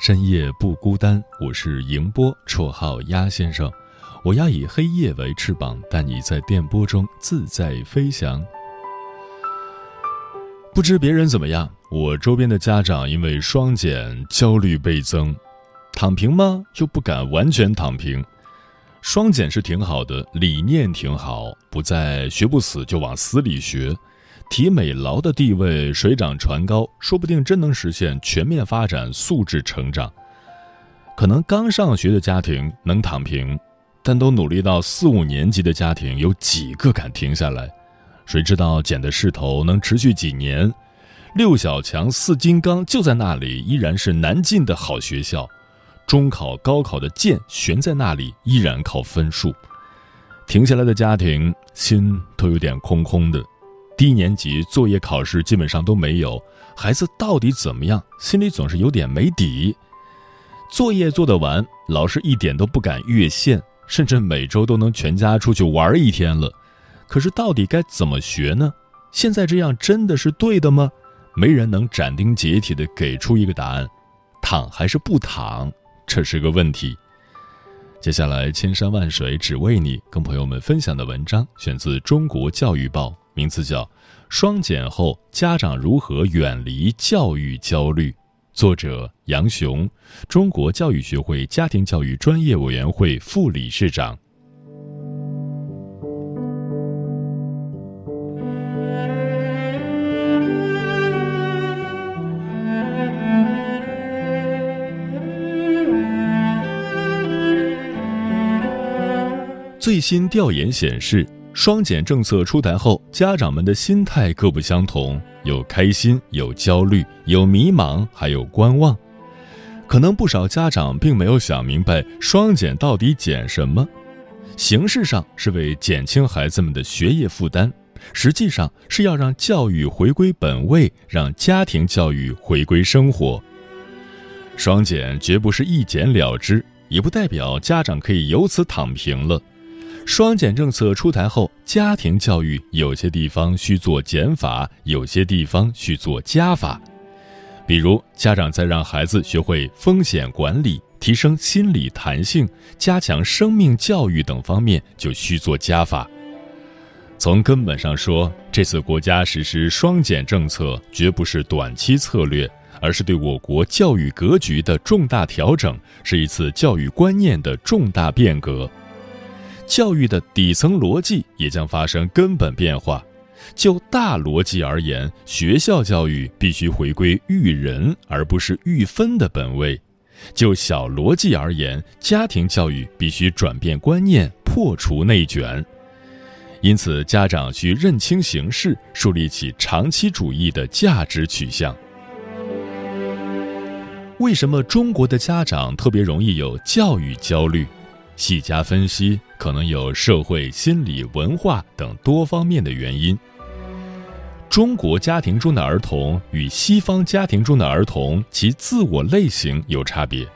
深夜不孤单，我是迎波，绰号鸭先生。我要以黑夜为翅膀，带你在电波中自在飞翔。不知别人怎么样，我周边的家长因为双减焦虑倍增，躺平吗？又不敢完全躺平。双减是挺好的，理念挺好，不再学不死就往死里学。体美劳的地位水涨船高，说不定真能实现全面发展、素质成长。可能刚上学的家庭能躺平，但都努力到四五年级的家庭，有几个敢停下来？谁知道减的势头能持续几年？六小强、四金刚就在那里，依然是难进的好学校。中考、高考的剑悬在那里，依然靠分数。停下来的家庭，心都有点空空的。低年级作业考试基本上都没有，孩子到底怎么样？心里总是有点没底。作业做得完，老师一点都不敢越线，甚至每周都能全家出去玩一天了。可是到底该怎么学呢？现在这样真的是对的吗？没人能斩钉截铁地给出一个答案。躺还是不躺，这是个问题。接下来，千山万水只为你，跟朋友们分享的文章选自《中国教育报》。名字叫《双减后家长如何远离教育焦虑》，作者杨雄，中国教育学会家庭教育专业委员会副理事长。最新调研显示。双减政策出台后，家长们的心态各不相同，有开心，有焦虑，有迷茫，还有观望。可能不少家长并没有想明白双减到底减什么。形式上是为减轻孩子们的学业负担，实际上是要让教育回归本位，让家庭教育回归生活。双减绝不是一减了之，也不代表家长可以由此躺平了。双减政策出台后，家庭教育有些地方需做减法，有些地方需做加法。比如，家长在让孩子学会风险管理、提升心理弹性、加强生命教育等方面，就需做加法。从根本上说，这次国家实施双减政策，绝不是短期策略，而是对我国教育格局的重大调整，是一次教育观念的重大变革。教育的底层逻辑也将发生根本变化。就大逻辑而言，学校教育必须回归育人而不是育分的本位；就小逻辑而言，家庭教育必须转变观念，破除内卷。因此，家长需认清形势，树立起长期主义的价值取向。为什么中国的家长特别容易有教育焦虑？细加分析，可能有社会、心理、文化等多方面的原因。中国家庭中的儿童与西方家庭中的儿童，其自我类型有差别。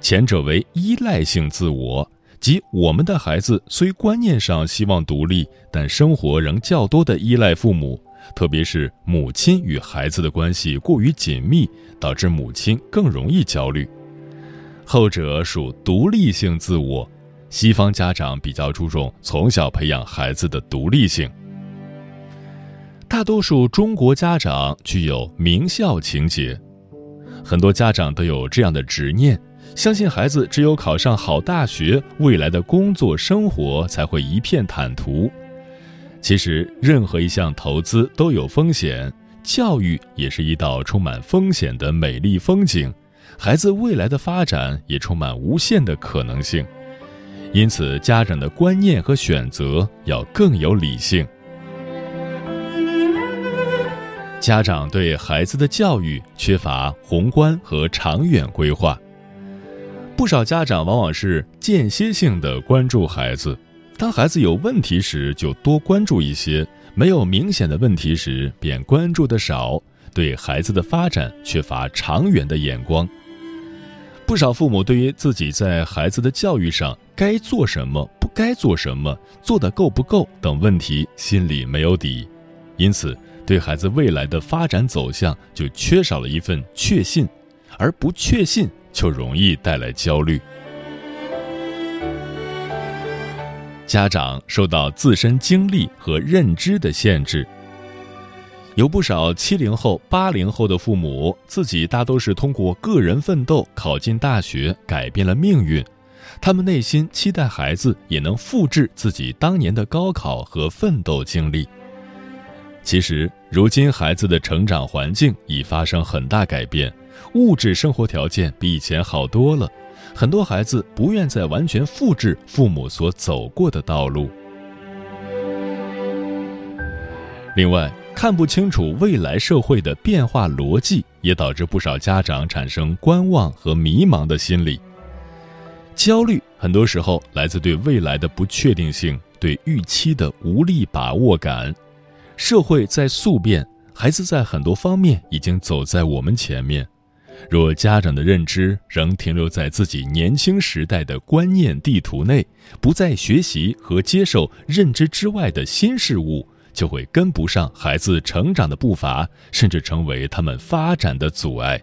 前者为依赖性自我，即我们的孩子虽观念上希望独立，但生活仍较多的依赖父母，特别是母亲与孩子的关系过于紧密，导致母亲更容易焦虑。后者属独立性自我，西方家长比较注重从小培养孩子的独立性。大多数中国家长具有名校情节，很多家长都有这样的执念：相信孩子只有考上好大学，未来的工作生活才会一片坦途。其实，任何一项投资都有风险，教育也是一道充满风险的美丽风景。孩子未来的发展也充满无限的可能性，因此，家长的观念和选择要更有理性。家长对孩子的教育缺乏宏观和长远规划。不少家长往往是间歇性的关注孩子，当孩子有问题时就多关注一些，没有明显的问题时便关注的少，对孩子的发展缺乏长远的眼光。不少父母对于自己在孩子的教育上该做什么、不该做什么、做的够不够等问题心里没有底，因此对孩子未来的发展走向就缺少了一份确信，而不确信。就容易带来焦虑。家长受到自身经历和认知的限制，有不少七零后、八零后的父母，自己大都是通过个人奋斗考进大学，改变了命运。他们内心期待孩子也能复制自己当年的高考和奋斗经历。其实，如今孩子的成长环境已发生很大改变。物质生活条件比以前好多了，很多孩子不愿再完全复制父母所走过的道路。另外，看不清楚未来社会的变化逻辑，也导致不少家长产生观望和迷茫的心理。焦虑很多时候来自对未来的不确定性、对预期的无力把握感。社会在速变，孩子在很多方面已经走在我们前面。若家长的认知仍停留在自己年轻时代的观念地图内，不再学习和接受认知之外的新事物，就会跟不上孩子成长的步伐，甚至成为他们发展的阻碍。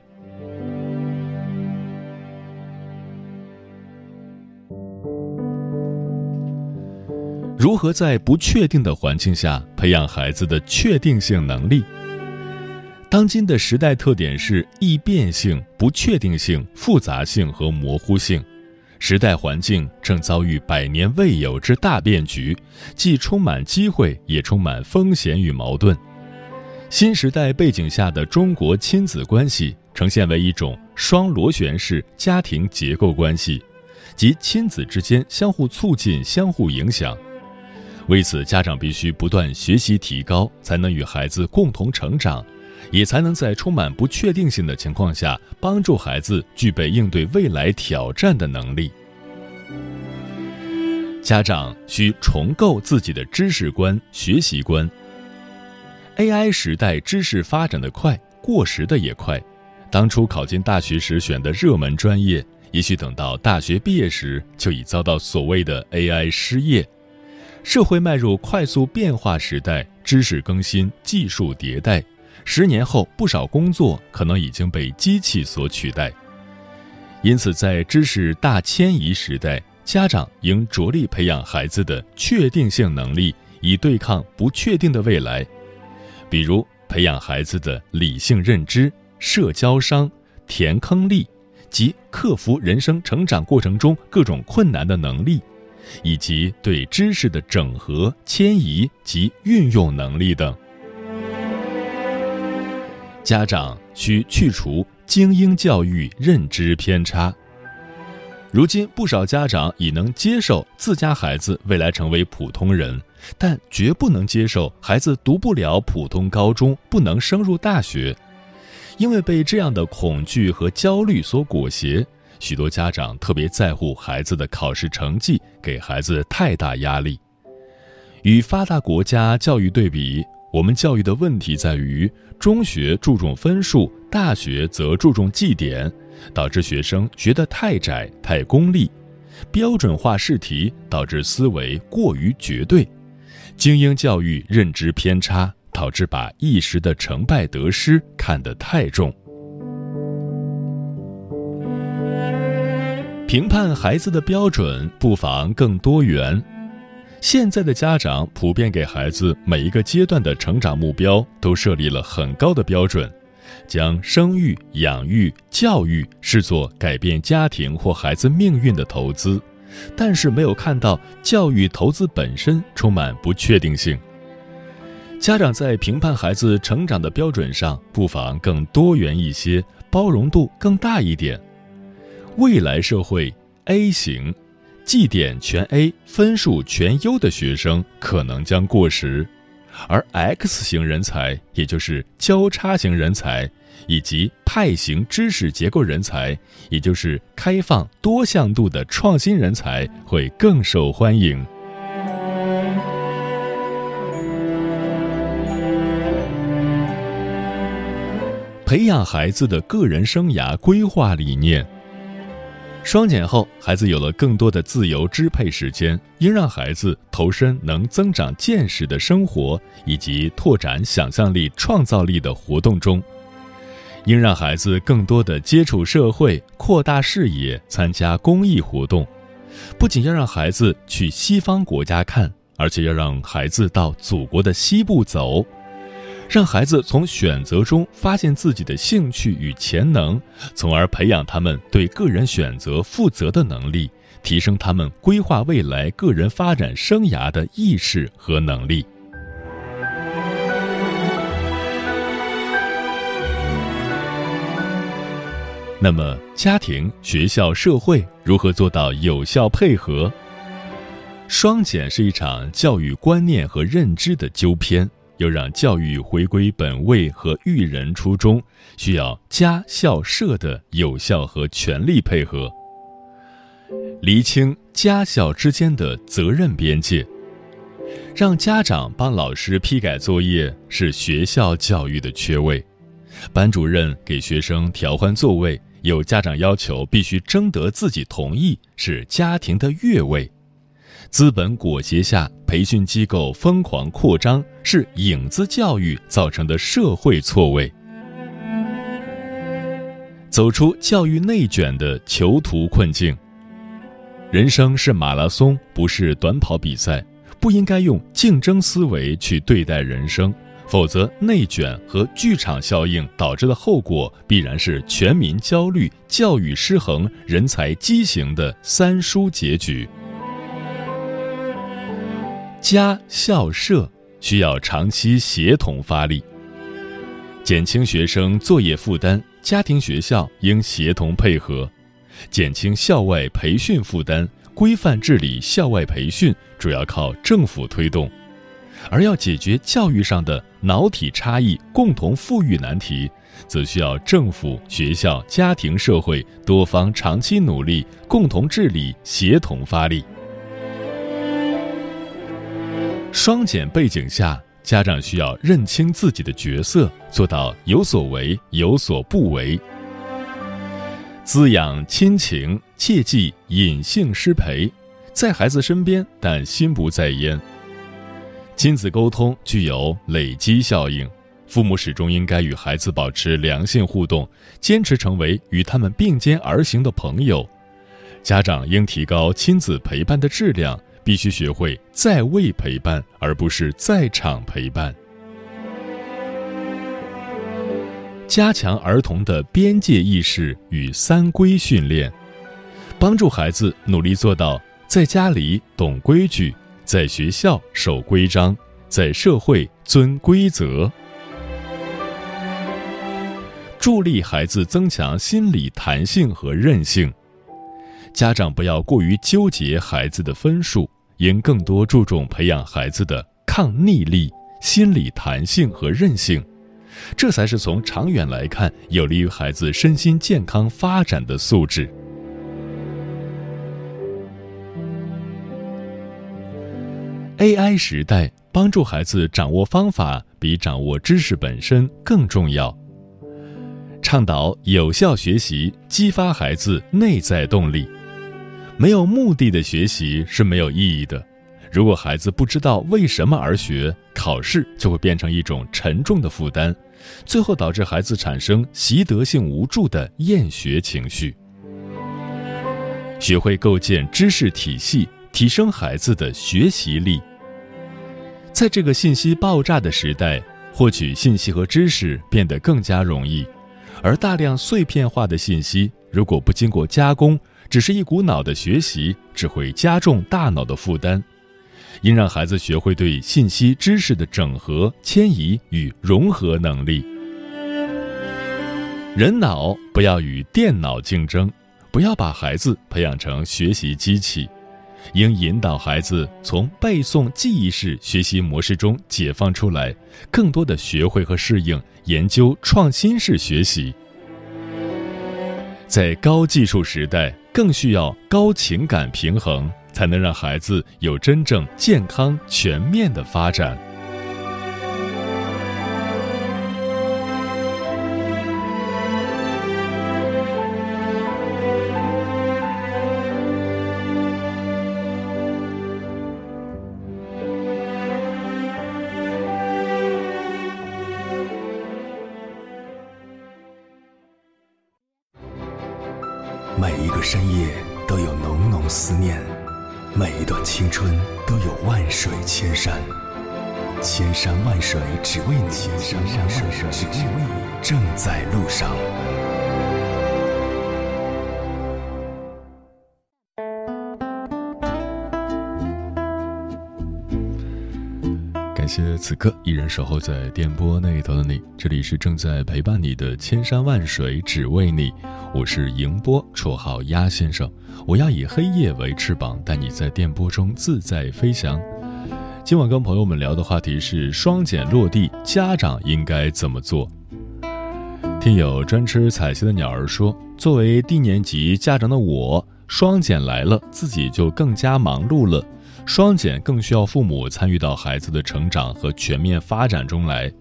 如何在不确定的环境下培养孩子的确定性能力？当今的时代特点是易变性、不确定性、复杂性和模糊性，时代环境正遭遇百年未有之大变局，既充满机会，也充满风险与矛盾。新时代背景下的中国亲子关系呈现为一种双螺旋式家庭结构关系，即亲子之间相互促进、相互影响。为此，家长必须不断学习提高，才能与孩子共同成长。也才能在充满不确定性的情况下，帮助孩子具备应对未来挑战的能力。家长需重构自己的知识观、学习观。AI 时代知识发展的快，过时的也快。当初考进大学时选的热门专业，也许等到大学毕业时就已遭到所谓的 AI 失业。社会迈入快速变化时代，知识更新，技术迭代。十年后，不少工作可能已经被机器所取代。因此，在知识大迁移时代，家长应着力培养孩子的确定性能力，以对抗不确定的未来。比如，培养孩子的理性认知、社交商、填坑力，及克服人生成长过程中各种困难的能力，以及对知识的整合、迁移及运用能力等。家长需去除精英教育认知偏差。如今，不少家长已能接受自家孩子未来成为普通人，但绝不能接受孩子读不了普通高中，不能升入大学。因为被这样的恐惧和焦虑所裹挟，许多家长特别在乎孩子的考试成绩，给孩子太大压力。与发达国家教育对比。我们教育的问题在于，中学注重分数，大学则注重绩点，导致学生学得太窄、太功利；标准化试题导致思维过于绝对；精英教育认知偏差，导致把一时的成败得失看得太重。评判孩子的标准不妨更多元。现在的家长普遍给孩子每一个阶段的成长目标都设立了很高的标准，将生育、养育、教育视作改变家庭或孩子命运的投资，但是没有看到教育投资本身充满不确定性。家长在评判孩子成长的标准上，不妨更多元一些，包容度更大一点。未来社会 A 型，绩点全 A、分数全优的学生可能将过时。而 X 型人才，也就是交叉型人才，以及派型知识结构人才，也就是开放多向度的创新人才，会更受欢迎。培养孩子的个人生涯规划理念。双减后，孩子有了更多的自由支配时间，应让孩子投身能增长见识的生活以及拓展想象力、创造力的活动中；应让孩子更多的接触社会、扩大视野、参加公益活动。不仅要让孩子去西方国家看，而且要让孩子到祖国的西部走。让孩子从选择中发现自己的兴趣与潜能，从而培养他们对个人选择负责的能力，提升他们规划未来个人发展生涯的意识和能力。那么，家庭、学校、社会如何做到有效配合？双减是一场教育观念和认知的纠偏。又让教育回归本位和育人初衷，需要家校社的有效和全力配合，厘清家校之间的责任边界。让家长帮老师批改作业是学校教育的缺位，班主任给学生调换座位，有家长要求必须征得自己同意是家庭的越位。资本裹挟下，培训机构疯狂扩张，是影子教育造成的社会错位。走出教育内卷的囚徒困境。人生是马拉松，不是短跑比赛，不应该用竞争思维去对待人生，否则内卷和剧场效应导致的后果必然是全民焦虑、教育失衡、人才畸形的三输结局。家校社需要长期协同发力，减轻学生作业负担；家庭学校应协同配合，减轻校外培训负担。规范治理校外培训主要靠政府推动，而要解决教育上的脑体差异、共同富裕难题，则需要政府、学校、家庭、社会多方长期努力，共同治理，协同发力。双减背景下，家长需要认清自己的角色，做到有所为有所不为。滋养亲情，切忌隐性失陪，在孩子身边，但心不在焉。亲子沟通具有累积效应，父母始终应该与孩子保持良性互动，坚持成为与他们并肩而行的朋友。家长应提高亲子陪伴的质量。必须学会在位陪伴，而不是在场陪伴。加强儿童的边界意识与三规训练，帮助孩子努力做到在家里懂规矩，在学校守规章，在社会遵规则。助力孩子增强心理弹性和韧性。家长不要过于纠结孩子的分数。应更多注重培养孩子的抗逆力、心理弹性和韧性，这才是从长远来看有利于孩子身心健康发展的素质。AI 时代，帮助孩子掌握方法比掌握知识本身更重要。倡导有效学习，激发孩子内在动力。没有目的的学习是没有意义的。如果孩子不知道为什么而学，考试就会变成一种沉重的负担，最后导致孩子产生习得性无助的厌学情绪。学会构建知识体系，提升孩子的学习力。在这个信息爆炸的时代，获取信息和知识变得更加容易，而大量碎片化的信息如果不经过加工，只是一股脑的学习，只会加重大脑的负担。应让孩子学会对信息知识的整合、迁移与融合能力。人脑不要与电脑竞争，不要把孩子培养成学习机器，应引导孩子从背诵记忆式学习模式中解放出来，更多的学会和适应研究创新式学习。在高技术时代，更需要高情感平衡。才能让孩子有真正健康全面的发展。都有万水千山，千山万水只为你，千山万水只为你，正在路上。谢此刻依然守候在电波那一头的你，这里是正在陪伴你的千山万水只为你，我是迎波，绰号鸭先生。我要以黑夜为翅膀，带你在电波中自在飞翔。今晚跟朋友们聊的话题是双减落地，家长应该怎么做？听友专吃彩旗的鸟儿说，作为低年级家长的我，双减来了，自己就更加忙碌了。双减更需要父母参与到孩子的成长和全面发展中来。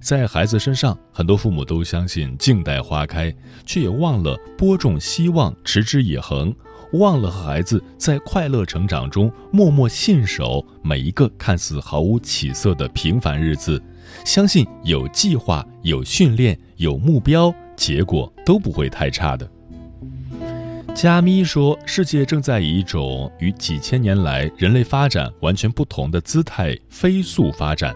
在孩子身上，很多父母都相信静待花开，却也忘了播种希望，持之以恒。忘了和孩子在快乐成长中默默信守每一个看似毫无起色的平凡日子，相信有计划、有训练、有目标，结果都不会太差的。加咪说，世界正在以一种与几千年来人类发展完全不同的姿态飞速发展，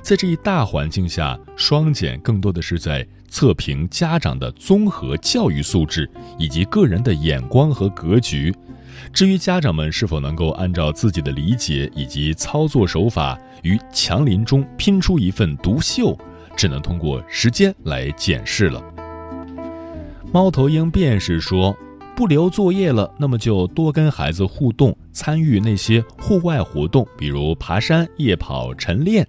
在这一大环境下，双减更多的是在。测评家长的综合教育素质以及个人的眼光和格局。至于家长们是否能够按照自己的理解以及操作手法于强林中拼出一份独秀，只能通过时间来检视了。猫头鹰便是说，不留作业了，那么就多跟孩子互动，参与那些户外活动，比如爬山、夜跑、晨练。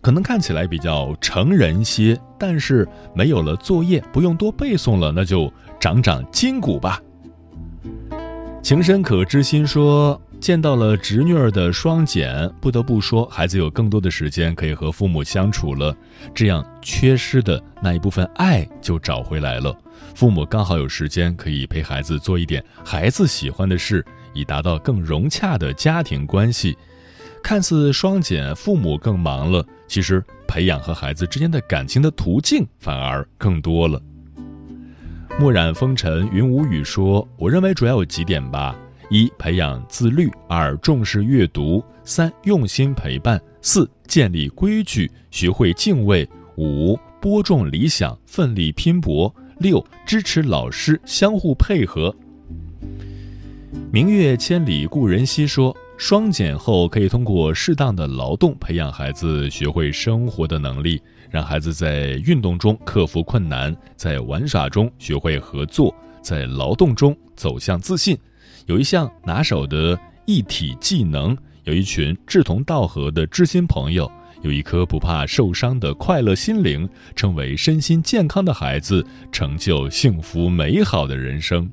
可能看起来比较成人些，但是没有了作业，不用多背诵了，那就长长筋骨吧。情深可知心说，见到了侄女儿的双减，不得不说，孩子有更多的时间可以和父母相处了，这样缺失的那一部分爱就找回来了。父母刚好有时间可以陪孩子做一点孩子喜欢的事，以达到更融洽的家庭关系。看似双减，父母更忙了。其实，培养和孩子之间的感情的途径反而更多了。墨染风尘云无语说：“我认为主要有几点吧：一、培养自律；二、重视阅读；三、用心陪伴；四、建立规矩，学会敬畏；五、播种理想，奋力拼搏；六、支持老师，相互配合。”明月千里故人西说。双减后，可以通过适当的劳动培养孩子学会生活的能力，让孩子在运动中克服困难，在玩耍中学会合作，在劳动中走向自信，有一项拿手的一体技能，有一群志同道合的知心朋友，有一颗不怕受伤的快乐心灵，成为身心健康的孩子，成就幸福美好的人生。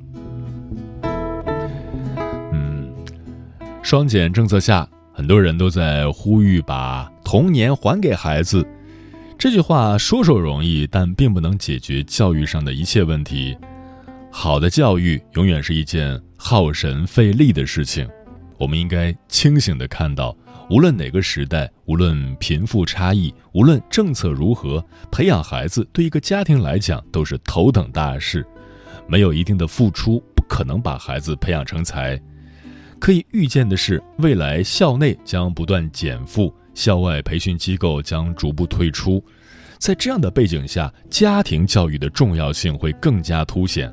嗯双减政策下，很多人都在呼吁把童年还给孩子。这句话说说容易，但并不能解决教育上的一切问题。好的教育永远是一件耗神费力的事情。我们应该清醒地看到，无论哪个时代，无论贫富差异，无论政策如何，培养孩子对一个家庭来讲都是头等大事。没有一定的付出，不可能把孩子培养成才。可以预见的是，未来校内将不断减负，校外培训机构将逐步退出，在这样的背景下，家庭教育的重要性会更加凸显。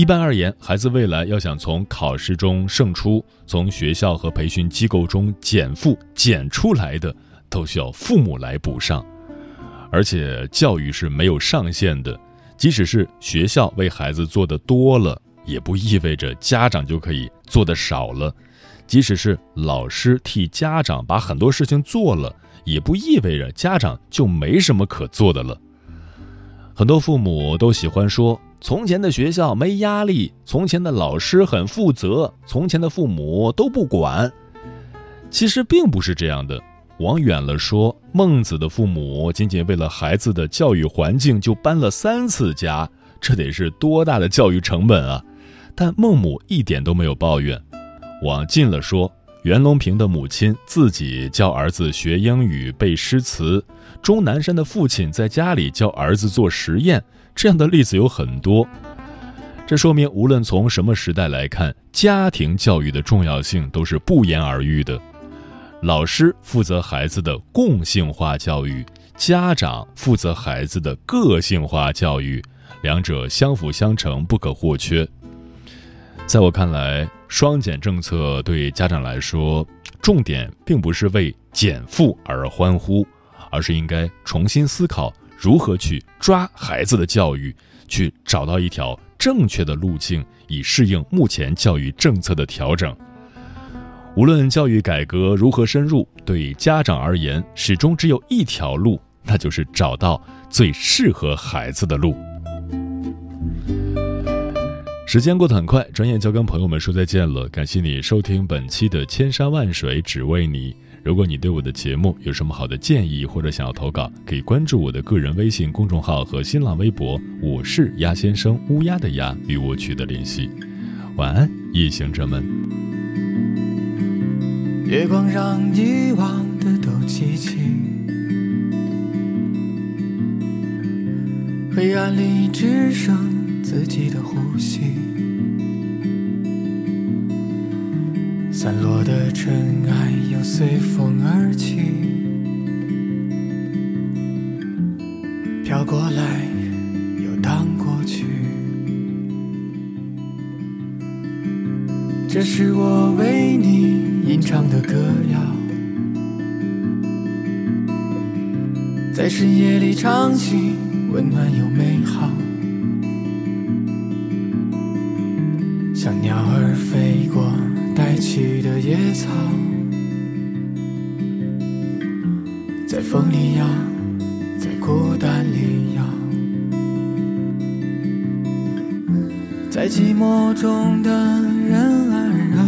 一般而言，孩子未来要想从考试中胜出，从学校和培训机构中减负减出来的，都需要父母来补上。而且，教育是没有上限的，即使是学校为孩子做的多了，也不意味着家长就可以做的少了；即使是老师替家长把很多事情做了，也不意味着家长就没什么可做的了。很多父母都喜欢说。从前的学校没压力，从前的老师很负责，从前的父母都不管。其实并不是这样的。往远了说，孟子的父母仅仅为了孩子的教育环境就搬了三次家，这得是多大的教育成本啊！但孟母一点都没有抱怨。往近了说，袁隆平的母亲自己教儿子学英语、背诗词；钟南山的父亲在家里教儿子做实验。这样的例子有很多，这说明无论从什么时代来看，家庭教育的重要性都是不言而喻的。老师负责孩子的共性化教育，家长负责孩子的个性化教育，两者相辅相成，不可或缺。在我看来，双减政策对家长来说，重点并不是为减负而欢呼，而是应该重新思考。如何去抓孩子的教育，去找到一条正确的路径，以适应目前教育政策的调整。无论教育改革如何深入，对家长而言，始终只有一条路，那就是找到最适合孩子的路。时间过得很快，转眼就跟朋友们说再见了。感谢你收听本期的《千山万水只为你》。如果你对我的节目有什么好的建议，或者想要投稿，可以关注我的个人微信公众号和新浪微博，我是鸭先生乌鸦的鸭，与我取得联系。晚安，夜行者们。月光让遗忘的都记起，黑暗里只剩自己的呼吸。散落的尘埃又随风而起，飘过来又荡过去。这是我为你吟唱的歌谣，在深夜里唱起，温暖又美好，草，在风里摇，在孤单里摇，在寂寞中的人儿啊，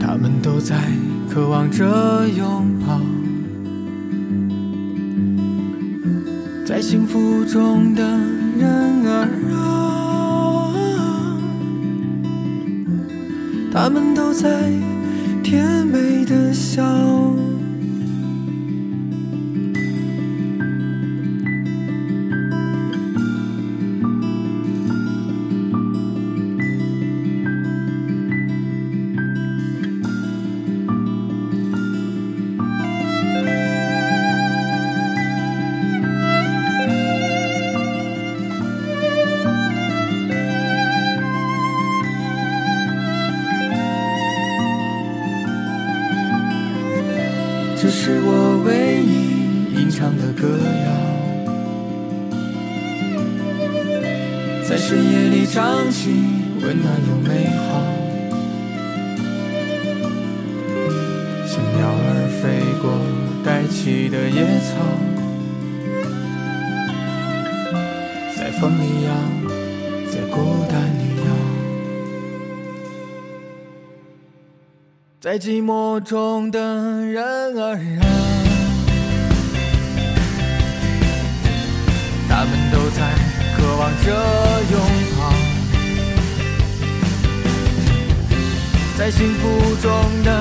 他们都在渴望着拥抱，在幸福中的人儿啊。他们都在甜美的笑。深夜里唱起，温暖又美好，像鸟儿飞过带起的野草，在风里摇，在孤单里摇。在寂寞中的人儿啊，望着拥抱，在幸福中的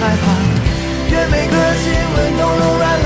害怕，愿每个亲吻都柔软。